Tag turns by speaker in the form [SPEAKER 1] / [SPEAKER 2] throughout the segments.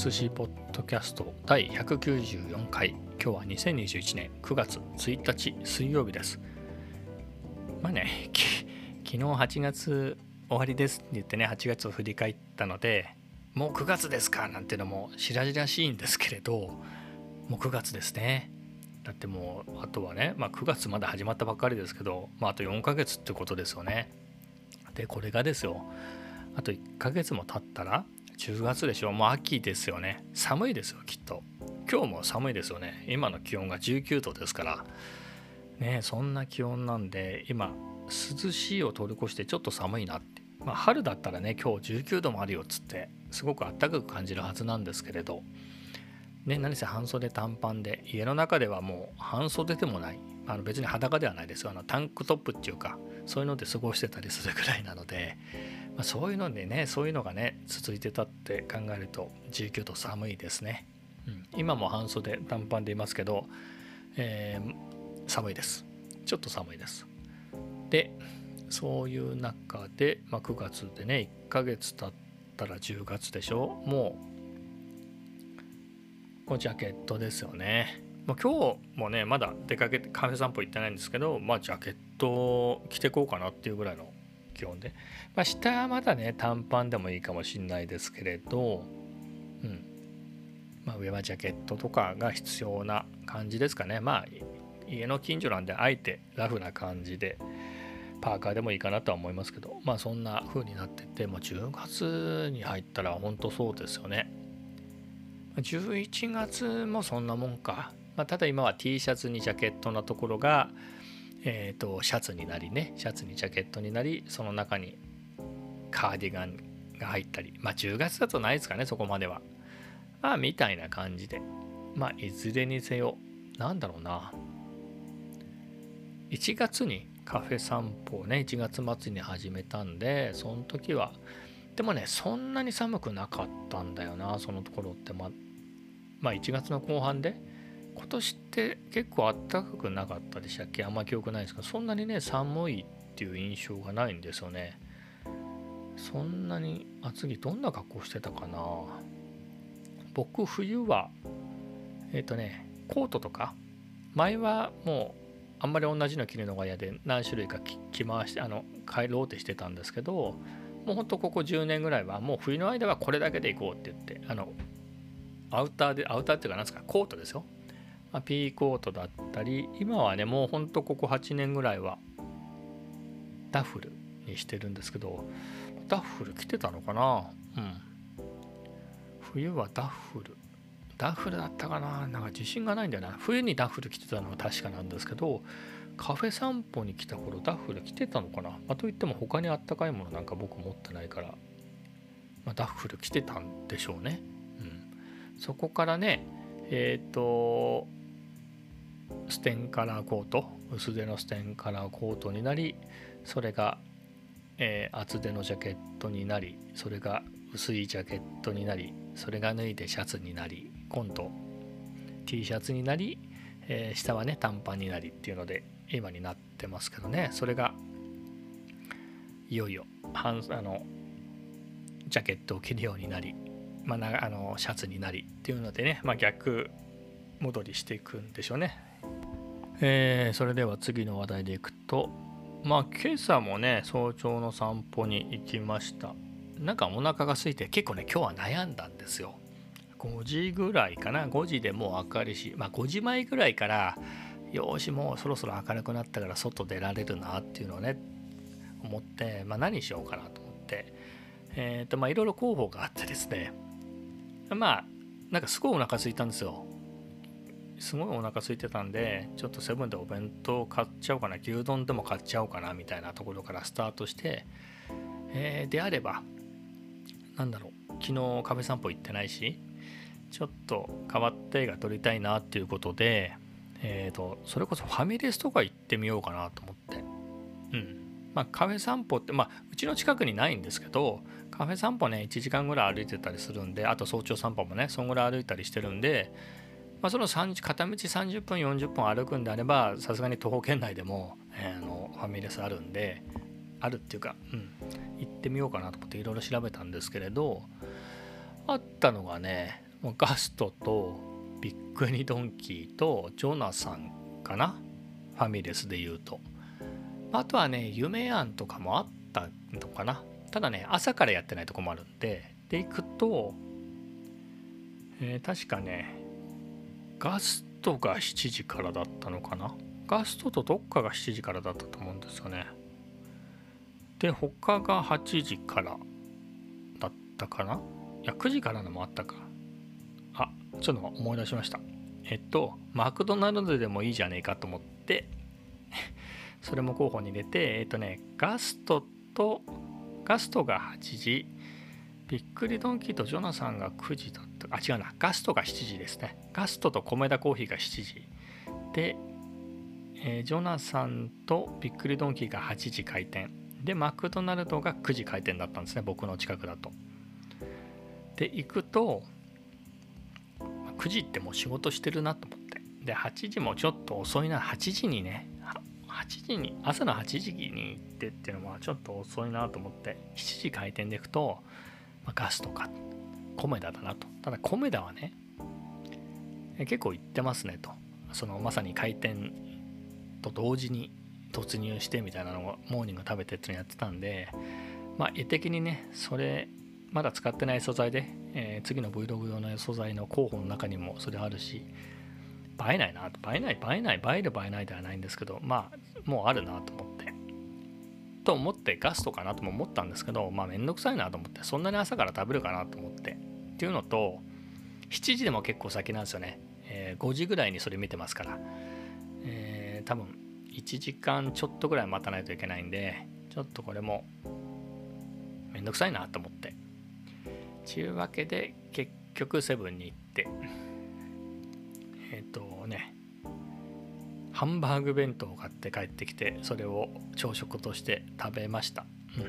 [SPEAKER 1] 寿司ポッドキャスト第194回。今日は2021年9月1日水曜日です。まあね昨日8月終わりですって言ってね8月を振り返ったのでもう9月ですかなんてのも白々しいんですけれどもう9月ですね。だってもうあとはね、まあ、9月まだ始まったばっかりですけど、まあ、あと4ヶ月ってことですよね。でこれがですよ。あと1ヶ月も経ったら10月でしょ。もう秋ですよね。寒いですよきっと。今日も寒いですよね。今の気温が19度ですから。ねそんな気温なんで今涼しいを通り越してちょっと寒いなって。まあ春だったらね今日19度もあるよっつってすごく暖かく感じるはずなんですけれど。ね何せ半袖短パンで家の中ではもう半袖でもない。あの別に裸ではないですよ。あのタンクトップっていうかそういうので過ごしてたりするぐらいなので。まあ、そういうのでねそういうのがね続いてたって考えると19度寒いですね、うん、今も半袖短パンでいますけど、えー、寒いです。ちょっと寒いです。でそういう中で、まあ、9月でね1ヶ月経ったら10月でしょ？もうもうジャケットですよね。ま、今日もねまだ出かけてカフェ散歩行ってないんですけどまあジャケット着てこうかなっていうぐらいの気温で、まあ、下はまだね短パンでもいいかもしんないですけれど、うん。まあ、上はジャケットとかが必要な感じですかね。まあ家の近所なんであえてラフな感じでパーカーでもいいかなとは思いますけどまあそんな風になっててもう10月に入ったら本当そうですよね。11月もそんなもんか、まあ、ただ今は T シャツにジャケットなところがえーと、シャツになりねシャツにジャケットになりその中にカーディガンが入ったりまあ10月だとないですかねそこまでは。まあみたいな感じで。まあいずれにせよなんだろうな。1月にカフェ散歩をね1月末に始めたんでその時はでもねそんなに寒くなかったんだよなそのところって。ままあ1月の後半で今年って結構あったかくなかったでしたっけ？あんま記憶ないですけどそんなにね寒いっていう印象がないんですよね。そんなに厚着どんな格好してたかな？僕冬はえっ、ー、とねコートとか前はもうあんまり同じの着るのが嫌で何種類か着回してあの帰ろうってしてたんですけどもうほんとここ10年ぐらいはもう冬の間はこれだけで行こうって言ってあのアウターでアウターっていうか何ですかコートですよ。まあ、ピーコートだったり今はねもうほんとここ8年ぐらいはダッフルにしてるんですけどダッフル着てたのかな？うん。冬はダッフル。ダッフルだったかな？なんか自信がないんだよな。冬にダッフル着てたのは確かなんですけどカフェ散歩に来た頃ダッフル着てたのかな、まあ、といっても他にあったかいものなんか僕持ってないから、まあ、ダッフル着てたんでしょうね、うん、そこからねえっ、ー、とステンカラーコート薄手のステンカラーコートになりそれが、えー、厚手のジャケットになりそれが薄いジャケットになりそれが脱いでシャツになり今度 T シャツになり、えー、下はね短パンになりっていうので今になってますけどね。それがいよいよあのジャケットを着るようになり、まあ、あのシャツになりっていうのでね、まあ、逆戻りしていくんでしょうね。えー、それでは次の話題でいくとまあ今朝もね早朝の散歩に行きました。なんかお腹が空いて結構ね今日は悩んだんですよ。5時ぐらいかな。5時でもう明るいしまあ5時前ぐらいからよしもうそろそろ明るくなったから外出られるなっていうのをね思って、まあ、何しようかなと思って。えっ、ー、とまあいろいろ候補があってですね。まあなんかすごいお腹空いたんですよ。すごいお腹空いてたんでちょっとセブンでお弁当買っちゃおうかな牛丼でも買っちゃおうかなみたいなところからスタートして、えー、であればなんだろう昨日カフェ散歩行ってないしちょっと変わった映画撮りたいなっていうことで、えーと、それこそファミレスとか行ってみようかなと思って。うん。まあカフェ散歩ってまあうちの近くにないんですけどカフェ散歩ね1時間ぐらい歩いてたりするんであと早朝散歩もねそんぐらい歩いたりしてるんでまあ、その片道30分40分歩くんであればさすがに徒歩圏内でも、えー、あのファミレスあるんであるっていうか、うん、行ってみようかなと思っていろいろ調べたんですけれどあったのがねもうガストとビッグニドンキーとジョナサンかなファミレスで言うと。あとはね夢庵とかもあったのかな。ただね朝からやってないとこもあるんでで行くと、えー、確かねガストが7時からだったのかな？ガストとどっかが7時からだったと思うんですよね。で他が8時からだったかな？いや9時からのもあったか。あちょっと思い出しました。えっとマクドナルドでもいいじゃねえかと思って それも候補に入れてえっとねガストとガストが8時びっくりドンキーとジョナサンが9時だったあ違うな。ガストが7時ですね。ガストと米田コーヒーが7時。で、えー、ジョナサンとびっくりドンキーが8時開店。でマクドナルドが9時開店だったんですね。僕の近くだと。で行くと9時ってもう仕事してるなと思って。で8時もちょっと遅いな。8時にね8時に朝の8時に行ってっていうのはちょっと遅いなと思って7時開店で行くと、まあ、ガスとかコメダだなと。ただコメダはね結構行ってますねと。そのまさに開店と同時に突入してみたいなのをモーニング食べてっていうのやってたんでまあ絵的にねそれまだ使ってない素材で、えー、次の Vlog 用の素材の候補の中にもそれあるし映えないな映えない映えない映える映えないではないんですけどまあもうあるなと思って。と思ってガストかなとも思ったんですけどまあめんどくさいなと思ってそんなに朝から食べるかなと思って。っていうのと7時でも結構先なんですよね、えー、5時ぐらいにそれ見てますから、えー、多分1時間ちょっとぐらい待たないといけないんでちょっとこれもめんどくさいなと思って。ちゅうわけで結局セブンに行って。えっ、ー、とね。ハンバーグ弁当を買って帰ってきてそれを朝食として食べました。うん。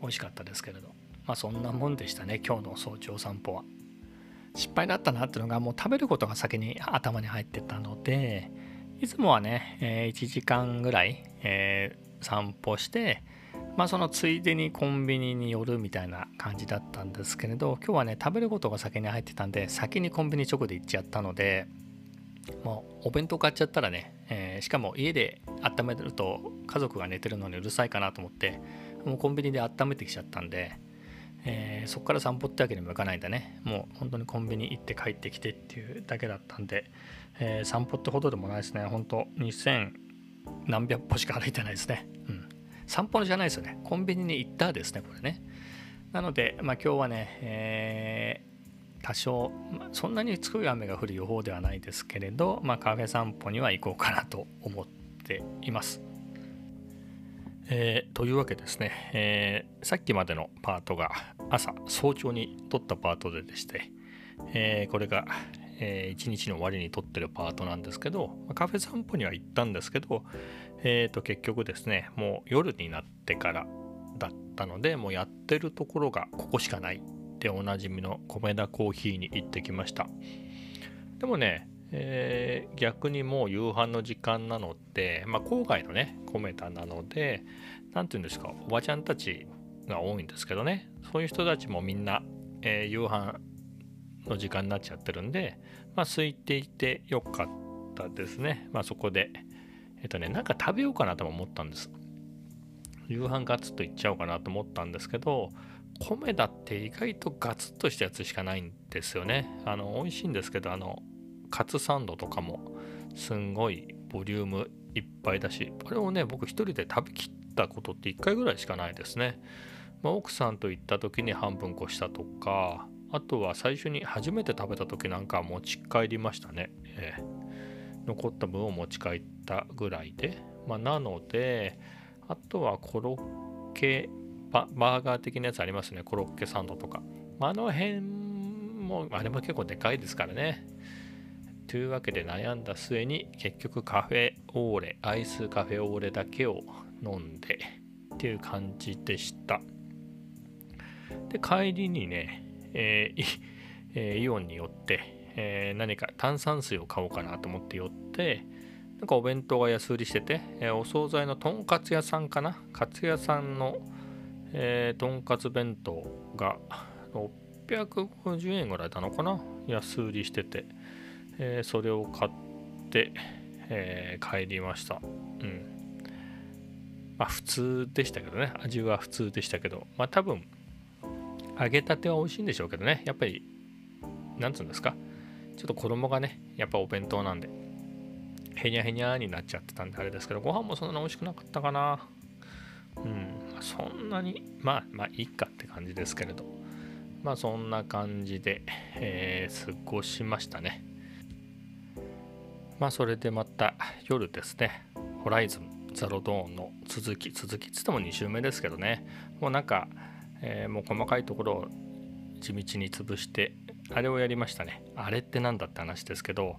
[SPEAKER 1] 美味しかったですけれど。まあそんなもんでしたね今日の早朝散歩は。失敗だったなっていうのがもう食べることが先に頭に入ってたのでいつもはね、え、1時間ぐらい、え、散歩してまあそのついでにコンビニに寄るみたいな感じだったんですけれど今日はね食べることが先に入ってたんで先にコンビニ直で行っちゃったのでもうお弁当買っちゃったらね、えー、しかも家で温めると家族が寝てるのにうるさいかなと思ってもうコンビニで温めてきちゃったんで、えー、そこから散歩ってわけにもいかないんだねもう本当にコンビニ行って帰ってきてっていうだけだったんで、えー、散歩ってほどでもないですね本当2000何百歩しか歩いてないですねうん散歩じゃないですよね。コンビニに行ったですね、これね。なので、まあ、今日はね、えー、多少、まあ、そんなに強い雨が降る予報ではないですけれど、まあ、カフェ散歩には行こうかなと思っています。えー、というわけですね、えー、さっきまでのパートが朝早朝に撮ったパートででして、えー、これが、えー、1日の終わりに撮ってるパートなんですけどカフェ散歩には行ったんですけど、えー、と結局ですねもう夜になってからだったのでもうやってるところがここしかないっておなじみの米田コーヒーに行ってきました。でもね、えー、逆にもう夕飯の時間なので、まあ、郊外のね米田なので何て言うんですかおばちゃんたちが多いんですけどねそういう人たちもみんな、えー、夕飯の時間になっちゃってるんで、まあ、空いていてよかったですね。まあ、そこで、えっとね、なんか食べようかなとも思ったんです。夕飯ガツッといっちゃおうかなと思ったんですけど、米だって意外とガツッとしたやつしかないんですよね。あの、美味しいんですけど、あの、カツサンドとかもすんごいボリュームいっぱいだし、あれをね、僕一人で食べきったことって1回ぐらいしかないですね。まあ、奥さんと行った時に半分こしたとか、あとは最初に初めて食べた時なんか持ち帰りましたね。えー、残った分を持ち帰ったぐらいで。まあ、なので、あとはコロッケバ、バーガー的なやつありますね。コロッケサンドとか。まあ、あの辺も、あれも結構でかいですからね。というわけで悩んだ末に結局カフェオーレ、アイスカフェオーレだけを飲んでっていう感じでした。で、帰りにね、えーえー、イオンに寄って、えー、何か炭酸水を買おうかなと思って寄ってなんかお弁当が安売りしてて、えお惣菜のとんかつ屋さんかな？かつ屋さんの、え、とんかつ弁当が650円ぐらいなのかな？安売りしてて、えー、それを買って、えー、帰りました。うん。まあ普通でしたけどね。味は普通でしたけど。まあ多分揚げたては美味しいんでしょうけどね。やっぱりなんつうんですか。ちょっと衣がねやっぱお弁当なんでへにゃへにゃになっちゃってたんであれですけどご飯もそんなに美味しくなかったかな。うん。まそんなにまあまあいいかって感じですけれど。まあそんな感じで、えー、過ごしましたね。まあそれでまた夜ですね。ホライズンザロドーンの続き続きっつっても2週目ですけどね。もうなんか、えー、もう細かいところを地道に潰してあれをやりましたね。あれって何だって話ですけど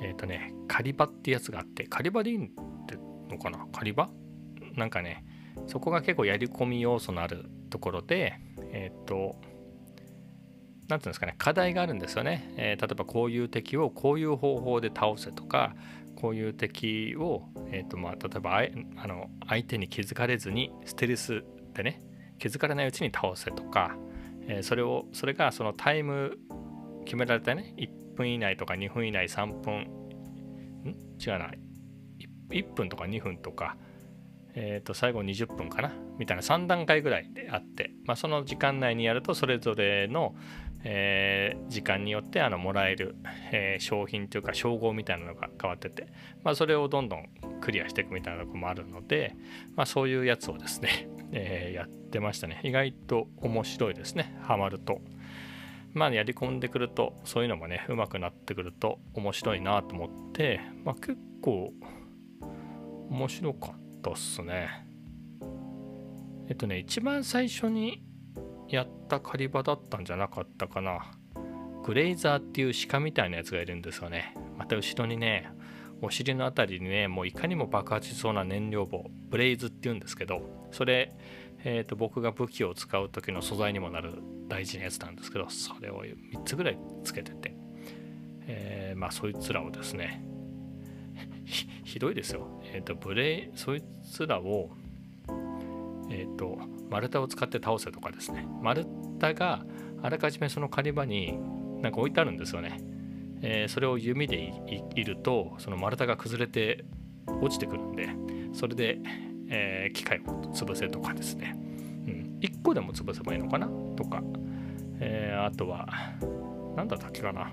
[SPEAKER 1] えっ、ー、とねカリバってやつがあってカリバでいいってのかな？カリバ？なんかねそこが結構やり込み要素のあるところでえっ、ー、と何ていうんですかね課題があるんですよね、えー、例えばこういう敵をこういう方法で倒せとかこういう敵を、えーとまあ、例えばあの相手に気づかれずにステルスでね気づかれないうちに倒せとか、えー、それをそれがそのタイム決められたね1分以内とか2分以内3分ん？違うな。1分とか2分とか、えー、と最後20分かな？みたいな3段階ぐらいであって、まあ、その時間内にやるとそれぞれの、えー、時間によってあのもらえる、えー、商品というか称号みたいなのが変わってて、まあ、それをどんどんクリアしていくみたいなとこもあるので、まあ、そういうやつをですね、えー、やってましたね。意外と面白いですね。ハマると。まあやり込んでくるとそういうのもねうまくなってくると面白いなと思って、まあ、結構面白かったっすね。えっとね一番最初にやった狩り場だったんじゃなかったかな。グレイザーっていう鹿みたいなやつがいるんですよね。また後ろにねお尻の辺りにねもういかにも爆発しそうな燃料棒ブレイズっていうんですけどそれ、えーと、僕が武器を使う時の素材にもなる大事なやつなんですけどそれを3つぐらいつけてて、えー、まあそいつらをですねひどいですよ。えっ、ー、とブレイそいつらをえっ、ー、と丸太を使って倒せとかですね。丸太があらかじめその狩り場になんか置いてあるんですよね、えー、それを弓でいるとその丸太が崩れて落ちてくるんでそれで、えー、機械を潰せとかですね、うん、1個でも潰せばいいのかな？とか、えー、あとは何だったっけかな？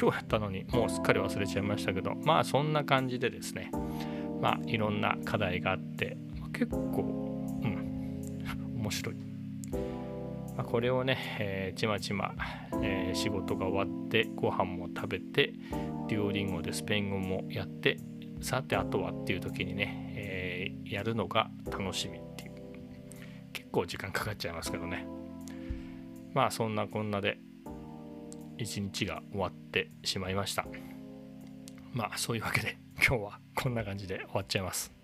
[SPEAKER 1] 今日やったのにもうすっかり忘れちゃいましたけどまあそんな感じでですね。まあいろんな課題があって結構面白い。まあ、これをね、えー、ちまちま、えー、仕事が終わってご飯も食べてデュオリンゴでスペイン語もやってさてあとはっていう時にね、えー、やるのが楽しみっていう。結構時間かかっちゃいますけどね。まあそんなこんなで一日が終わってしまいました。まあそういうわけで今日はこんな感じで終わっちゃいます。